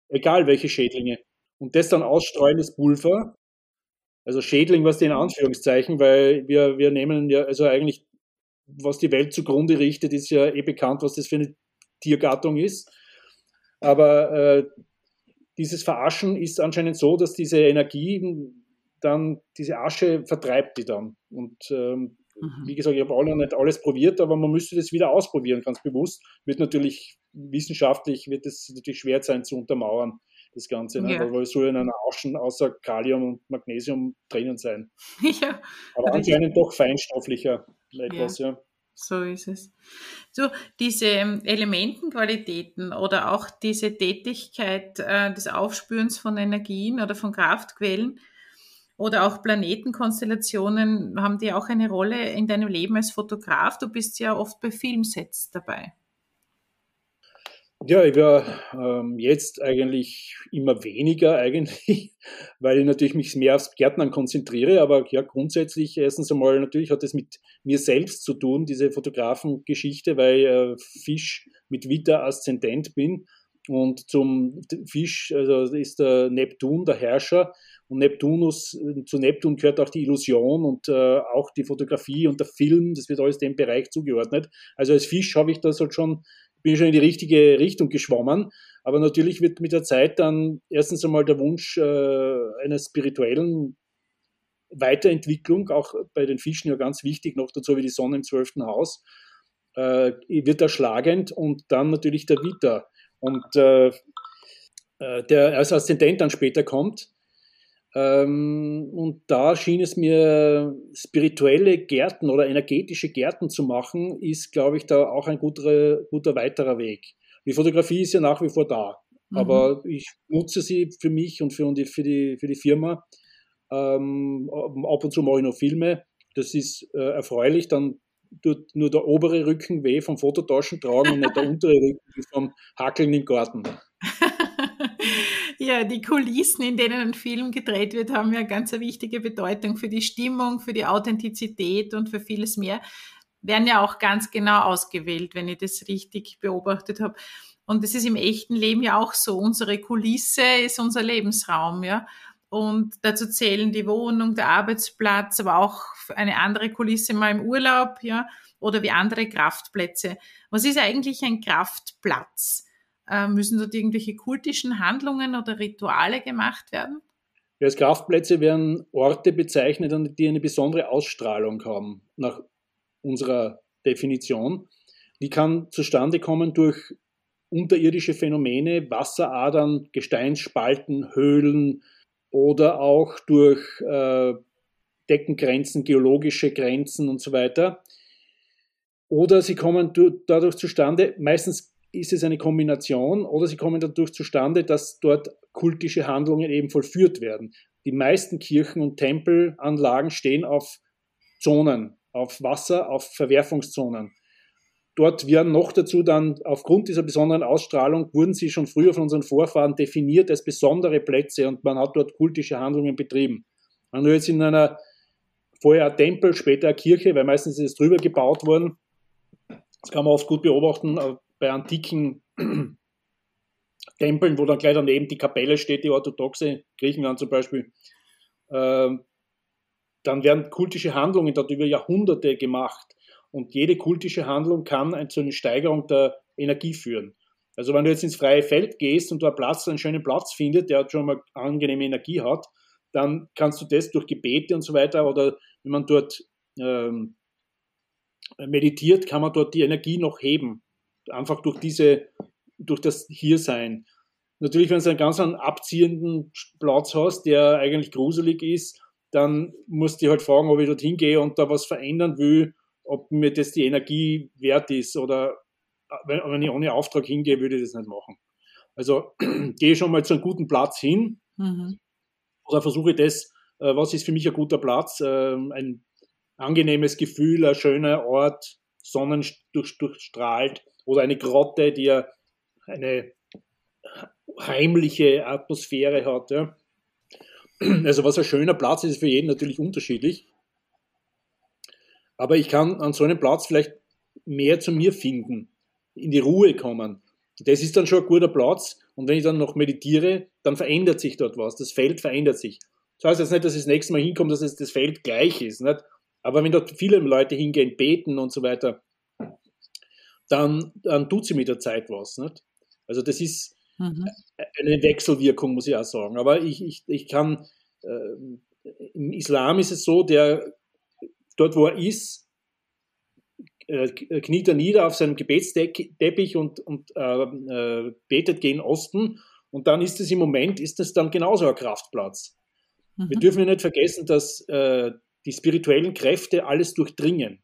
Egal welche Schädlinge. Und das dann ausstreuen, das Pulver. Also Schädling, was die in Anführungszeichen, weil wir, wir nehmen ja, also eigentlich, was die Welt zugrunde richtet, ist ja eh bekannt, was das für eine Tiergattung ist. Aber äh, dieses Veraschen ist anscheinend so, dass diese Energie dann diese Asche vertreibt die dann. Und ähm, mhm. wie gesagt, ich habe auch noch nicht alles probiert, aber man müsste das wieder ausprobieren, ganz bewusst. Wird natürlich wissenschaftlich, wird es natürlich schwer sein zu untermauern, das Ganze. Ne? Ja. Weil es soll in einer Aschen außer Kalium und Magnesium drinnen sein. Ja. Aber anscheinend doch feinstofflicher etwas, ja. ja. So ist es. So, diese ähm, Elementenqualitäten oder auch diese Tätigkeit äh, des Aufspürens von Energien oder von Kraftquellen, oder auch Planetenkonstellationen haben die auch eine Rolle in deinem Leben als Fotograf. Du bist ja oft bei Filmsets dabei. Ja, ich war ähm, jetzt eigentlich immer weniger eigentlich, weil ich natürlich mich mehr aufs Gärtnern konzentriere, aber ja, grundsätzlich erstens einmal natürlich hat es mit mir selbst zu tun, diese Fotografengeschichte, weil ich äh, Fisch mit Vita Aszendent bin und zum Fisch also ist der Neptun, der Herrscher und Neptunus, zu Neptun gehört auch die Illusion und äh, auch die Fotografie und der Film, das wird alles dem Bereich zugeordnet. Also als Fisch habe ich das halt schon, bin schon in die richtige Richtung geschwommen. Aber natürlich wird mit der Zeit dann erstens einmal der Wunsch äh, einer spirituellen Weiterentwicklung, auch bei den Fischen ja ganz wichtig, noch dazu wie die Sonne im zwölften Haus, äh, wird erschlagend und dann natürlich der Vita. Und äh, äh der als Aszendent dann später kommt, ähm, und da schien es mir, spirituelle Gärten oder energetische Gärten zu machen, ist, glaube ich, da auch ein guter, guter weiterer Weg. Die Fotografie ist ja nach wie vor da, mhm. aber ich nutze sie für mich und für die, für die, für die Firma. Ähm, ab und zu mache ich noch Filme. Das ist äh, erfreulich. Dann tut nur der obere Rücken weh vom Fototaschen tragen und nicht der untere Rücken vom Hackeln im Garten. Ja, die Kulissen, in denen ein Film gedreht wird, haben ja ganz eine wichtige Bedeutung für die Stimmung, für die Authentizität und für vieles mehr. werden ja auch ganz genau ausgewählt, wenn ich das richtig beobachtet habe. Und das ist im echten Leben ja auch so. Unsere Kulisse ist unser Lebensraum, ja. Und dazu zählen die Wohnung, der Arbeitsplatz, aber auch eine andere Kulisse mal im Urlaub, ja, oder wie andere Kraftplätze. Was ist eigentlich ein Kraftplatz? Äh, müssen dort irgendwelche kultischen Handlungen oder Rituale gemacht werden? Ja, als Kraftplätze werden Orte bezeichnet, die eine besondere Ausstrahlung haben, nach unserer Definition. Die kann zustande kommen durch unterirdische Phänomene, Wasseradern, Gesteinsspalten, Höhlen, oder auch durch äh, Deckengrenzen, geologische Grenzen und so weiter. Oder sie kommen dadurch zustande, meistens ist es eine Kombination, oder sie kommen dadurch zustande, dass dort kultische Handlungen eben vollführt werden. Die meisten Kirchen und Tempelanlagen stehen auf Zonen, auf Wasser, auf Verwerfungszonen. Dort werden noch dazu dann, aufgrund dieser besonderen Ausstrahlung, wurden sie schon früher von unseren Vorfahren definiert als besondere Plätze und man hat dort kultische Handlungen betrieben. Wenn du jetzt in einer, vorher ein Tempel, später eine Kirche, weil meistens ist es drüber gebaut worden, das kann man oft gut beobachten äh, bei antiken Tempeln, wo dann gleich daneben die Kapelle steht, die orthodoxe, Griechenland zum Beispiel, äh, dann werden kultische Handlungen dort über Jahrhunderte gemacht. Und jede kultische Handlung kann zu einer Steigerung der Energie führen. Also wenn du jetzt ins freie Feld gehst und du einen Platz, einen schönen Platz findest, der schon mal angenehme Energie hat, dann kannst du das durch Gebete und so weiter oder wenn man dort ähm, meditiert, kann man dort die Energie noch heben. Einfach durch diese, durch das Hiersein. Natürlich, wenn du einen ganz abziehenden Platz hast, der eigentlich gruselig ist, dann musst du dich halt fragen, ob ich dort hingehe und da was verändern will ob mir das die Energie wert ist oder wenn, wenn ich ohne Auftrag hingehe, würde ich das nicht machen. Also gehe schon mal zu einem guten Platz hin mhm. oder versuche das, äh, was ist für mich ein guter Platz, äh, ein angenehmes Gefühl, ein schöner Ort, sonnendurchstrahlt oder eine Grotte, die ja eine heimliche Atmosphäre hat. Ja. Also was ein schöner Platz ist, ist für jeden natürlich unterschiedlich. Aber ich kann an so einem Platz vielleicht mehr zu mir finden, in die Ruhe kommen. Das ist dann schon ein guter Platz. Und wenn ich dann noch meditiere, dann verändert sich dort was. Das Feld verändert sich. Das heißt jetzt nicht, dass ich das nächste Mal hinkomme, dass das Feld gleich ist. Nicht? Aber wenn dort viele Leute hingehen, beten und so weiter, dann, dann tut sie mit der Zeit was. Nicht? Also das ist mhm. eine Wechselwirkung, muss ich auch sagen. Aber ich, ich, ich kann, äh, im Islam ist es so, der dort wo er ist, äh, kniet er nieder auf seinem Gebetsteppich und, und äh, äh, betet gegen Osten. Und dann ist es im Moment, ist es dann genauso ein Kraftplatz. Mhm. Wir dürfen nicht vergessen, dass äh, die spirituellen Kräfte alles durchdringen.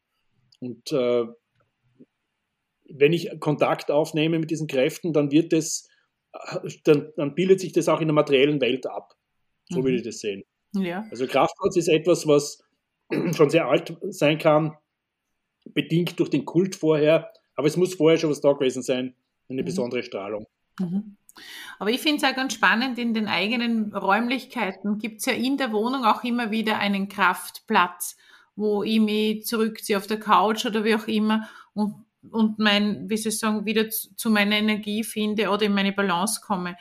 Und äh, wenn ich Kontakt aufnehme mit diesen Kräften, dann wird es, dann, dann bildet sich das auch in der materiellen Welt ab. So mhm. würde ich das sehen. Ja. Also Kraftplatz ist etwas, was schon sehr alt sein kann, bedingt durch den Kult vorher. Aber es muss vorher schon was da gewesen sein, eine mhm. besondere Strahlung. Mhm. Aber ich finde es auch ganz spannend, in den eigenen Räumlichkeiten gibt es ja in der Wohnung auch immer wieder einen Kraftplatz, wo ich mich zurückziehe auf der Couch oder wie auch immer und, und mein, wie soll ich sagen, wieder zu, zu meiner Energie finde oder in meine Balance komme.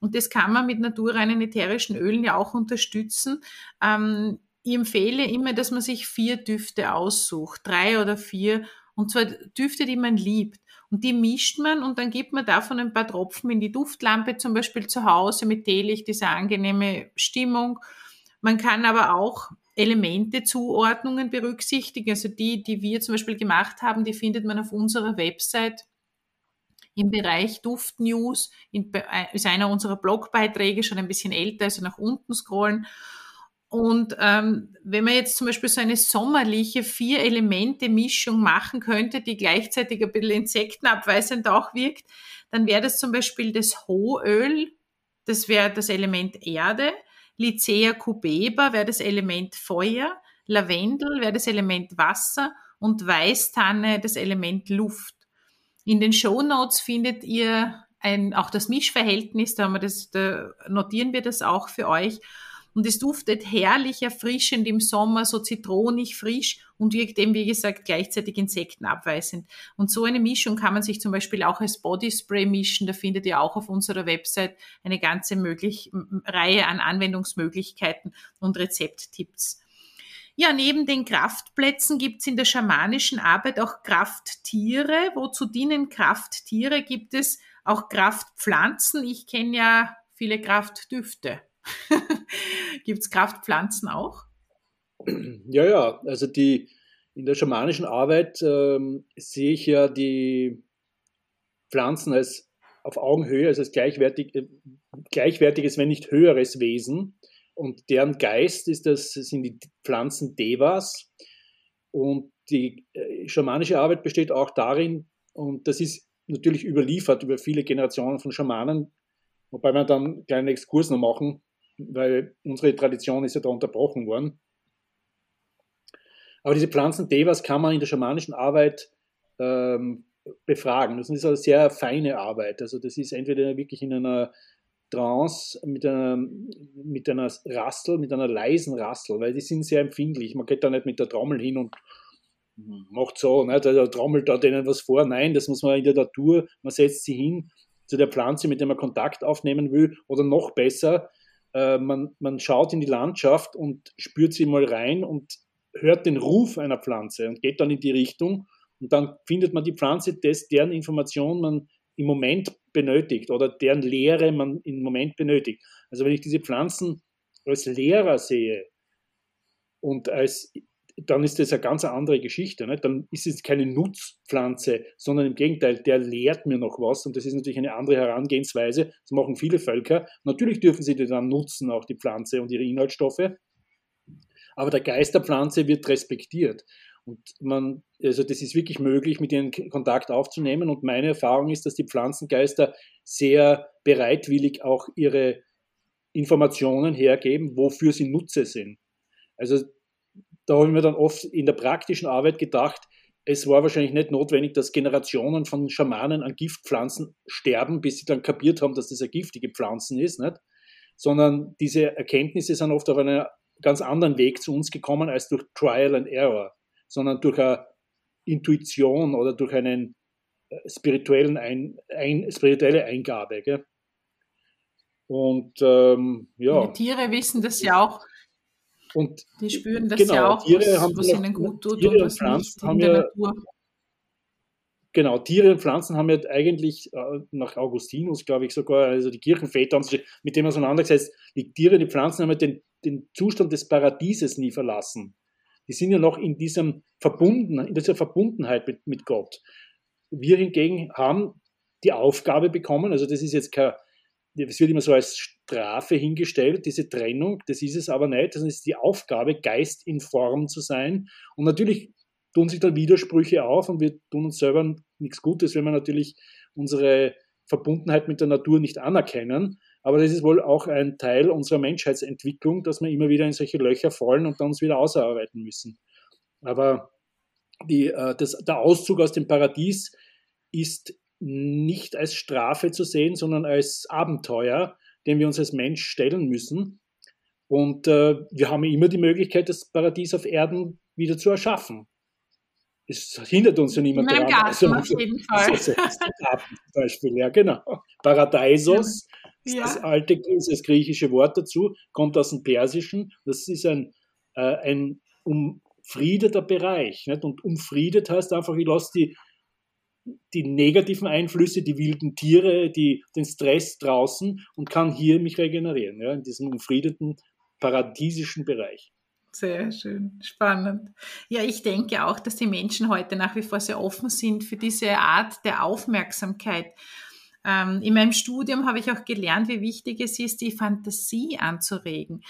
Und das kann man mit naturreinen ätherischen Ölen ja auch unterstützen. Ähm, ich empfehle immer, dass man sich vier Düfte aussucht, drei oder vier, und zwar Düfte, die man liebt. Und die mischt man und dann gibt man davon ein paar Tropfen in die Duftlampe, zum Beispiel zu Hause mit Teelicht, diese angenehme Stimmung. Man kann aber auch Elemente-Zuordnungen berücksichtigen. Also die, die wir zum Beispiel gemacht haben, die findet man auf unserer Website im Bereich Duftnews, in, ist einer unserer Blogbeiträge schon ein bisschen älter, also nach unten scrollen. Und ähm, wenn man jetzt zum Beispiel so eine sommerliche Vier-Elemente-Mischung machen könnte, die gleichzeitig ein bisschen insektenabweisend auch wirkt, dann wäre das zum Beispiel das Hohöl, das wäre das Element Erde, Lycea cubeba wäre das Element Feuer, Lavendel wäre das Element Wasser und Weißtanne das Element Luft. In den Show Notes findet ihr ein, auch das Mischverhältnis, da, haben wir das, da notieren wir das auch für euch. Und es duftet herrlich erfrischend im Sommer, so zitronig frisch und wirkt eben, wie gesagt, gleichzeitig insektenabweisend. Und so eine Mischung kann man sich zum Beispiel auch als Bodyspray mischen. Da findet ihr auch auf unserer Website eine ganze möglich, Reihe an Anwendungsmöglichkeiten und Rezepttipps. Ja, neben den Kraftplätzen gibt's in der schamanischen Arbeit auch Krafttiere. Wozu dienen Krafttiere? Gibt es auch Kraftpflanzen? Ich kenne ja viele Kraftdüfte. gibt's Kraftpflanzen auch? Ja, ja, also die in der schamanischen Arbeit ähm, sehe ich ja die Pflanzen als auf Augenhöhe, also als gleichwertig, äh, gleichwertiges, wenn nicht höheres Wesen. Und deren Geist ist das, sind die Pflanzen Devas. Und die äh, schamanische Arbeit besteht auch darin, und das ist natürlich überliefert über viele Generationen von Schamanen, wobei wir dann einen kleinen Exkurs noch machen, weil unsere Tradition ist ja da unterbrochen worden. Aber diese Pflanzen Devas kann man in der schamanischen Arbeit ähm, befragen. Das ist eine sehr feine Arbeit. Also das ist entweder wirklich in einer Trance mit einer, mit einer Rassel, mit einer leisen Rassel, weil die sind sehr empfindlich. Man geht da nicht mit der Trommel hin und macht so, ne, der, trommelt da denen was vor. Nein, das muss man in der Natur, man setzt sie hin zu der Pflanze, mit der man Kontakt aufnehmen will, oder noch besser, äh, man, man schaut in die Landschaft und spürt sie mal rein und hört den Ruf einer Pflanze und geht dann in die Richtung und dann findet man die Pflanze, des, deren Information man im Moment benötigt oder deren Lehre man im Moment benötigt. Also wenn ich diese Pflanzen als Lehrer sehe und als dann ist das eine ganz andere Geschichte. Ne? Dann ist es keine Nutzpflanze, sondern im Gegenteil, der lehrt mir noch was und das ist natürlich eine andere Herangehensweise. Das machen viele Völker. Natürlich dürfen sie die dann nutzen, auch die Pflanze und ihre Inhaltsstoffe, aber der Geist der Pflanze wird respektiert. Und man, also das ist wirklich möglich, mit ihnen Kontakt aufzunehmen. Und meine Erfahrung ist, dass die Pflanzengeister sehr bereitwillig auch ihre Informationen hergeben, wofür sie Nutze sind. Also da habe ich mir dann oft in der praktischen Arbeit gedacht, es war wahrscheinlich nicht notwendig, dass Generationen von Schamanen an Giftpflanzen sterben, bis sie dann kapiert haben, dass das eine giftige Pflanzen ist, nicht? sondern diese Erkenntnisse sind oft auf einen ganz anderen Weg zu uns gekommen als durch Trial and Error sondern durch eine Intuition oder durch einen äh, spirituellen ein, ein, spirituelle Eingabe. Gell? Und ähm, ja. Die Tiere wissen das ja auch. Und die spüren das genau, ja auch, Tiere was, haben was ihnen gut tut Tiere und was Pflanzen nicht in der ja, Natur. Genau, Tiere und Pflanzen haben ja eigentlich äh, nach Augustinus, glaube ich sogar, also die Kirchenväter, mit dem auseinandergesetzt, die Tiere und die Pflanzen haben ja den, den Zustand des Paradieses nie verlassen die sind ja noch in diesem Verbunden, in dieser Verbundenheit mit, mit Gott. Wir hingegen haben die Aufgabe bekommen, also das ist jetzt kein, es wird immer so als Strafe hingestellt, diese Trennung, das ist es aber nicht, das ist die Aufgabe, Geist in Form zu sein. Und natürlich tun sich da Widersprüche auf und wir tun uns selber nichts Gutes, wenn wir natürlich unsere Verbundenheit mit der Natur nicht anerkennen. Aber das ist wohl auch ein Teil unserer Menschheitsentwicklung, dass wir immer wieder in solche Löcher fallen und dann uns wieder ausarbeiten müssen. Aber die, äh, das, der Auszug aus dem Paradies ist nicht als Strafe zu sehen, sondern als Abenteuer, dem wir uns als Mensch stellen müssen. Und äh, wir haben immer die Möglichkeit, das Paradies auf Erden wieder zu erschaffen. Es hindert uns ja niemand daran. Garten, also, auf jeden Fall. Garten zum Beispiel, ja, genau. Paradeisos ja. Das alte das griechische Wort dazu kommt aus dem Persischen. Das ist ein, äh, ein umfriedeter Bereich. Nicht? Und umfriedet heißt einfach, ich lasse die, die negativen Einflüsse, die wilden Tiere, die, den Stress draußen und kann hier mich regenerieren, ja, in diesem umfriedeten, paradiesischen Bereich. Sehr schön, spannend. Ja, ich denke auch, dass die Menschen heute nach wie vor sehr offen sind für diese Art der Aufmerksamkeit. Ähm, in meinem Studium habe ich auch gelernt, wie wichtig es ist, die Fantasie anzuregen.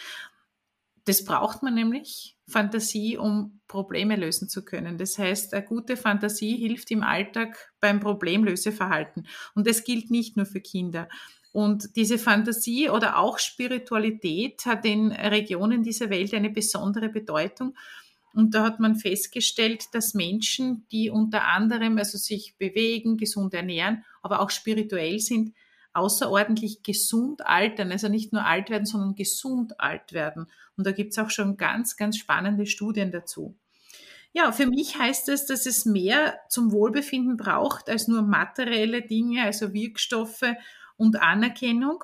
Das braucht man nämlich, Fantasie, um Probleme lösen zu können. Das heißt, eine gute Fantasie hilft im Alltag beim Problemlöseverhalten. Und das gilt nicht nur für Kinder. Und diese Fantasie oder auch Spiritualität hat in Regionen dieser Welt eine besondere Bedeutung. Und da hat man festgestellt, dass Menschen, die unter anderem also sich bewegen, gesund ernähren, aber auch spirituell sind, außerordentlich gesund altern, also nicht nur alt werden, sondern gesund alt werden. Und da gibt's auch schon ganz, ganz spannende Studien dazu. Ja, für mich heißt es, dass es mehr zum Wohlbefinden braucht als nur materielle Dinge, also Wirkstoffe und Anerkennung.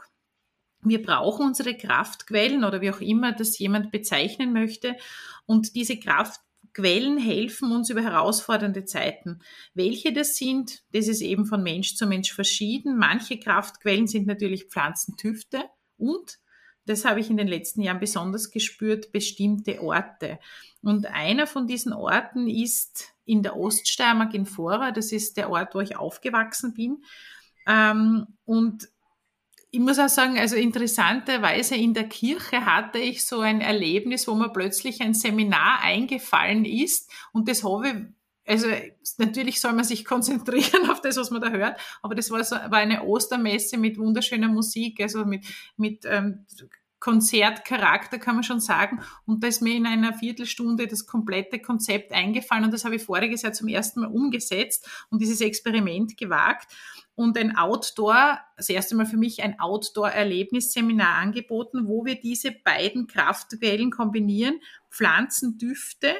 Wir brauchen unsere Kraftquellen oder wie auch immer das jemand bezeichnen möchte. Und diese Kraftquellen helfen uns über herausfordernde Zeiten. Welche das sind, das ist eben von Mensch zu Mensch verschieden. Manche Kraftquellen sind natürlich Pflanzentüfte und das habe ich in den letzten Jahren besonders gespürt, bestimmte Orte. Und einer von diesen Orten ist in der Oststeiermark in Fora. Das ist der Ort, wo ich aufgewachsen bin. Ähm, und ich muss auch sagen, also interessanterweise in der Kirche hatte ich so ein Erlebnis, wo mir plötzlich ein Seminar eingefallen ist. Und das habe ich also natürlich soll man sich konzentrieren auf das, was man da hört, aber das war, so, war eine Ostermesse mit wunderschöner Musik, also mit, mit ähm, Konzertcharakter, kann man schon sagen. Und da ist mir in einer Viertelstunde das komplette Konzept eingefallen. Und das habe ich voriges Jahr zum ersten Mal umgesetzt und dieses Experiment gewagt und ein Outdoor, das erste Mal für mich ein Outdoor-Erlebnisseminar angeboten, wo wir diese beiden Kraftquellen kombinieren, Pflanzendüfte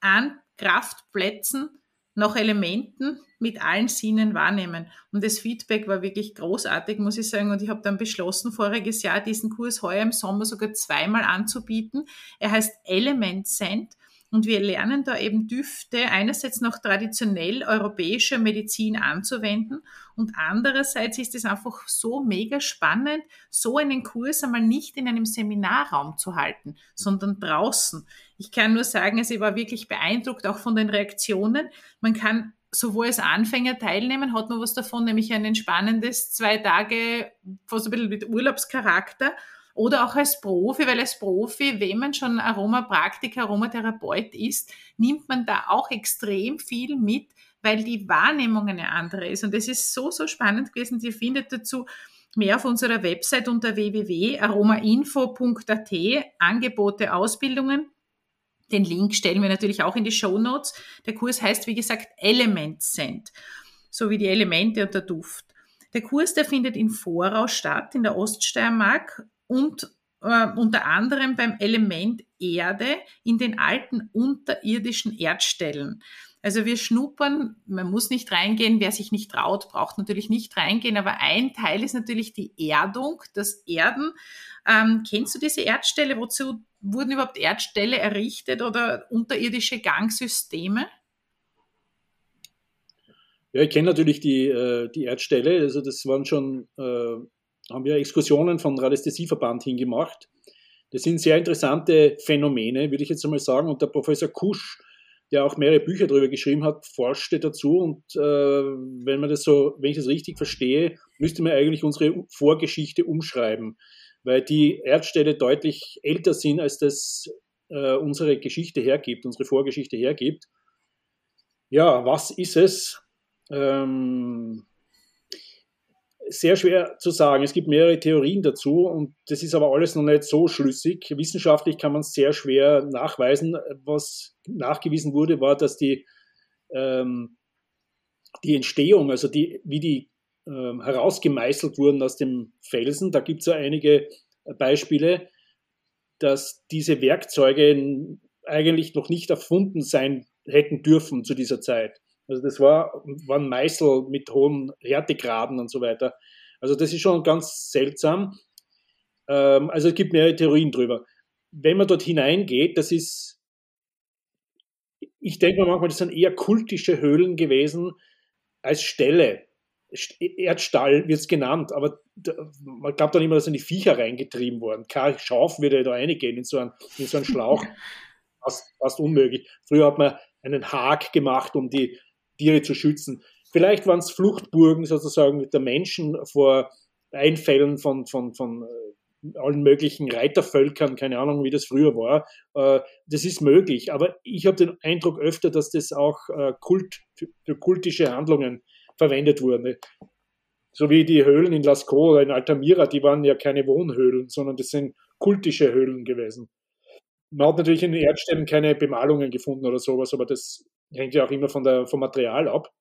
an Kraftplätzen noch Elementen mit allen Sinnen wahrnehmen. Und das Feedback war wirklich großartig, muss ich sagen. Und ich habe dann beschlossen, voriges Jahr diesen Kurs heuer im Sommer sogar zweimal anzubieten. Er heißt Element Scent. Und wir lernen da eben Düfte einerseits noch traditionell europäischer Medizin anzuwenden und andererseits ist es einfach so mega spannend, so einen Kurs einmal nicht in einem Seminarraum zu halten, sondern draußen. Ich kann nur sagen, also ich war wirklich beeindruckt auch von den Reaktionen. Man kann sowohl als Anfänger teilnehmen, hat man was davon, nämlich ein entspannendes zwei Tage, fast ein bisschen mit Urlaubscharakter oder auch als Profi, weil als Profi, wenn man schon Aromapraktiker, Aromatherapeut ist, nimmt man da auch extrem viel mit, weil die Wahrnehmung eine andere ist. Und das ist so, so spannend gewesen. Ihr findet dazu mehr auf unserer Website unter www.aromainfo.at, Angebote, Ausbildungen. Den Link stellen wir natürlich auch in die Show Notes. Der Kurs heißt, wie gesagt, Element Scent, so wie die Elemente und der Duft. Der Kurs, der findet in Voraus statt, in der Oststeiermark und äh, unter anderem beim Element Erde in den alten unterirdischen Erdstellen. Also wir schnuppern, man muss nicht reingehen, wer sich nicht traut, braucht natürlich nicht reingehen, aber ein Teil ist natürlich die Erdung, das Erden. Ähm, kennst du diese Erdstelle? Wozu wurden überhaupt Erdställe errichtet oder unterirdische Gangsysteme? Ja, ich kenne natürlich die, äh, die Erdställe, also das waren schon äh, haben wir Exkursionen von Radiästhesieverband hingemacht. Das sind sehr interessante Phänomene, würde ich jetzt einmal sagen. Und der Professor Kusch, der auch mehrere Bücher darüber geschrieben hat, forschte dazu. Und äh, wenn man das so, wenn ich das richtig verstehe, müsste man eigentlich unsere Vorgeschichte umschreiben, weil die Erdstädte deutlich älter sind, als das äh, unsere Geschichte hergibt, unsere Vorgeschichte hergibt. Ja, was ist es? Ähm, sehr schwer zu sagen. Es gibt mehrere Theorien dazu und das ist aber alles noch nicht so schlüssig. Wissenschaftlich kann man es sehr schwer nachweisen. Was nachgewiesen wurde, war, dass die, ähm, die Entstehung, also die, wie die ähm, herausgemeißelt wurden aus dem Felsen, da gibt es ja einige Beispiele, dass diese Werkzeuge eigentlich noch nicht erfunden sein hätten dürfen zu dieser Zeit. Also das war, waren Meißel mit hohen Härtegraden und so weiter. Also das ist schon ganz seltsam. Ähm, also es gibt mehrere Theorien drüber. Wenn man dort hineingeht, das ist, ich denke mal manchmal, das sind eher kultische Höhlen gewesen als Ställe. Erdstall wird es genannt, aber man glaubt dann immer, dass sind die Viecher reingetrieben worden. Kein Schauf würde da reingehen in so einen, in so einen Schlauch. fast, fast unmöglich. Früher hat man einen Hag gemacht, um die Tiere zu schützen. Vielleicht waren es Fluchtburgen sozusagen der Menschen vor Einfällen von, von, von äh, allen möglichen Reitervölkern, keine Ahnung, wie das früher war. Äh, das ist möglich, aber ich habe den Eindruck öfter, dass das auch äh, Kult, für kultische Handlungen verwendet wurde. So wie die Höhlen in Lascaux oder in Altamira, die waren ja keine Wohnhöhlen, sondern das sind kultische Höhlen gewesen. Man hat natürlich in den Erdstäben keine Bemalungen gefunden oder sowas, aber das hängt ja auch immer von der, vom Material ab.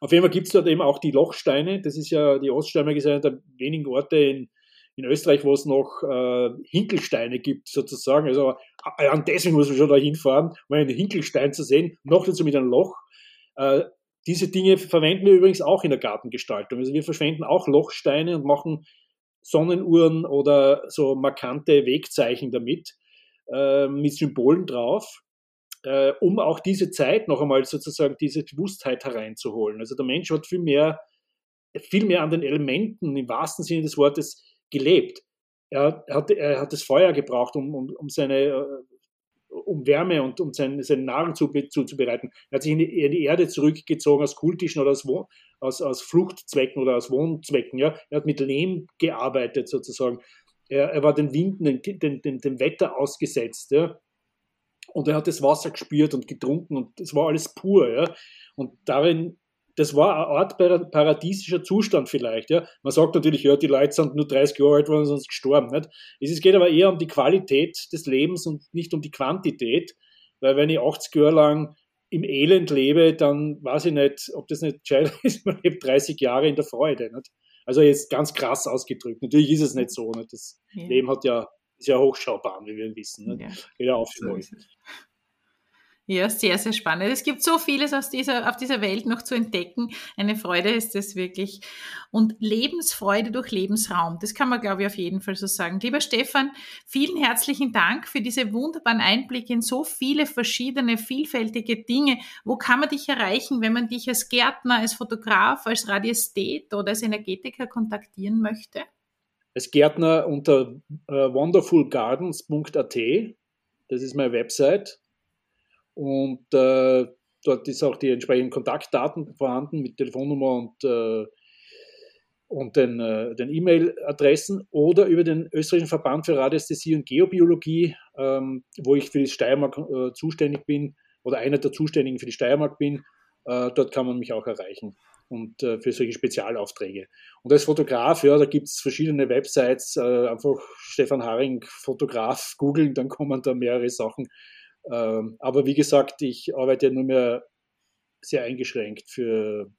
Auf jeden Fall gibt es dort eben auch die Lochsteine. Das ist ja, die Oststeiermark ist einer der wenigen Orte in, in Österreich, wo es noch äh, Hinkelsteine gibt, sozusagen. Also äh, deswegen muss man schon da hinfahren, um einen Hinkelstein zu sehen, noch dazu mit einem Loch. Äh, diese Dinge verwenden wir übrigens auch in der Gartengestaltung. Also wir verschwenden auch Lochsteine und machen Sonnenuhren oder so markante Wegzeichen damit, äh, mit Symbolen drauf, äh, um auch diese Zeit noch einmal sozusagen diese Bewusstheit hereinzuholen. Also der Mensch hat viel mehr, viel mehr an den Elementen im wahrsten Sinne des Wortes gelebt. Er hat, er hat das Feuer gebraucht, um, um, um seine äh, um Wärme und um sein, seine Nahrung zu, zuzubereiten. Er hat sich in die, in die, Erde zurückgezogen aus kultischen oder aus, aus, aus, Fluchtzwecken oder aus Wohnzwecken. Ja? Er hat mit Lehm gearbeitet sozusagen. Er, er war den Winden, den, den, den, dem Wetter ausgesetzt. Ja? Und er hat das Wasser gespürt und getrunken und es war alles pur. Ja? Und darin das war eine Art paradiesischer Zustand vielleicht. Ja. Man sagt natürlich, ja, die Leute sind nur 30 Jahre alt, waren sonst gestorben. Nicht? Es geht aber eher um die Qualität des Lebens und nicht um die Quantität, weil wenn ich 80 Jahre lang im Elend lebe, dann weiß ich nicht, ob das nicht gescheiter ist, man lebt 30 Jahre in der Freude. Nicht? Also jetzt ganz krass ausgedrückt. Natürlich ist es nicht so. Nicht? Das ja. Leben hat ja, ist ja hochschaubar, wie wir wissen. Nicht? Ja. Jeder auf so ja, sehr, sehr spannend. Es gibt so vieles aus dieser, auf dieser Welt noch zu entdecken. Eine Freude ist es wirklich. Und Lebensfreude durch Lebensraum, das kann man, glaube ich, auf jeden Fall so sagen. Lieber Stefan, vielen herzlichen Dank für diese wunderbaren Einblicke in so viele verschiedene, vielfältige Dinge. Wo kann man dich erreichen, wenn man dich als Gärtner, als Fotograf, als Radiesthet oder als Energetiker kontaktieren möchte? Als Gärtner unter äh, wonderfulgardens.at. Das ist meine Website und äh, dort ist auch die entsprechenden Kontaktdaten vorhanden mit Telefonnummer und, äh, und den, äh, E-Mail-Adressen oder über den österreichischen Verband für Radiästhesie und Geobiologie, ähm, wo ich für die Steiermark äh, zuständig bin oder einer der Zuständigen für die Steiermark bin. Äh, dort kann man mich auch erreichen und äh, für solche Spezialaufträge. Und als Fotograf, ja, da gibt es verschiedene Websites, einfach Stefan Haring Fotograf googeln, dann kommen da mehrere Sachen ähm, aber wie gesagt, ich arbeite nur mehr sehr eingeschränkt für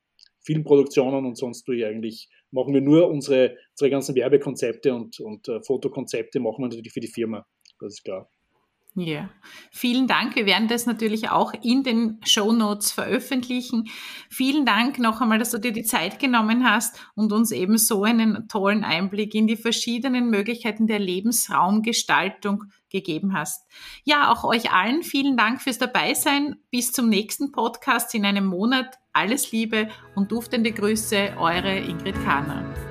Filmproduktionen und sonst tue ich eigentlich, machen wir nur unsere, unsere ganzen Werbekonzepte und, und uh, Fotokonzepte machen wir natürlich für die Firma. Das ist klar. Ja, vielen Dank. Wir werden das natürlich auch in den Show Notes veröffentlichen. Vielen Dank noch einmal, dass du dir die Zeit genommen hast und uns eben so einen tollen Einblick in die verschiedenen Möglichkeiten der Lebensraumgestaltung gegeben hast. Ja, auch euch allen vielen Dank fürs Dabeisein. Bis zum nächsten Podcast in einem Monat. Alles Liebe und duftende Grüße, eure Ingrid Kahner.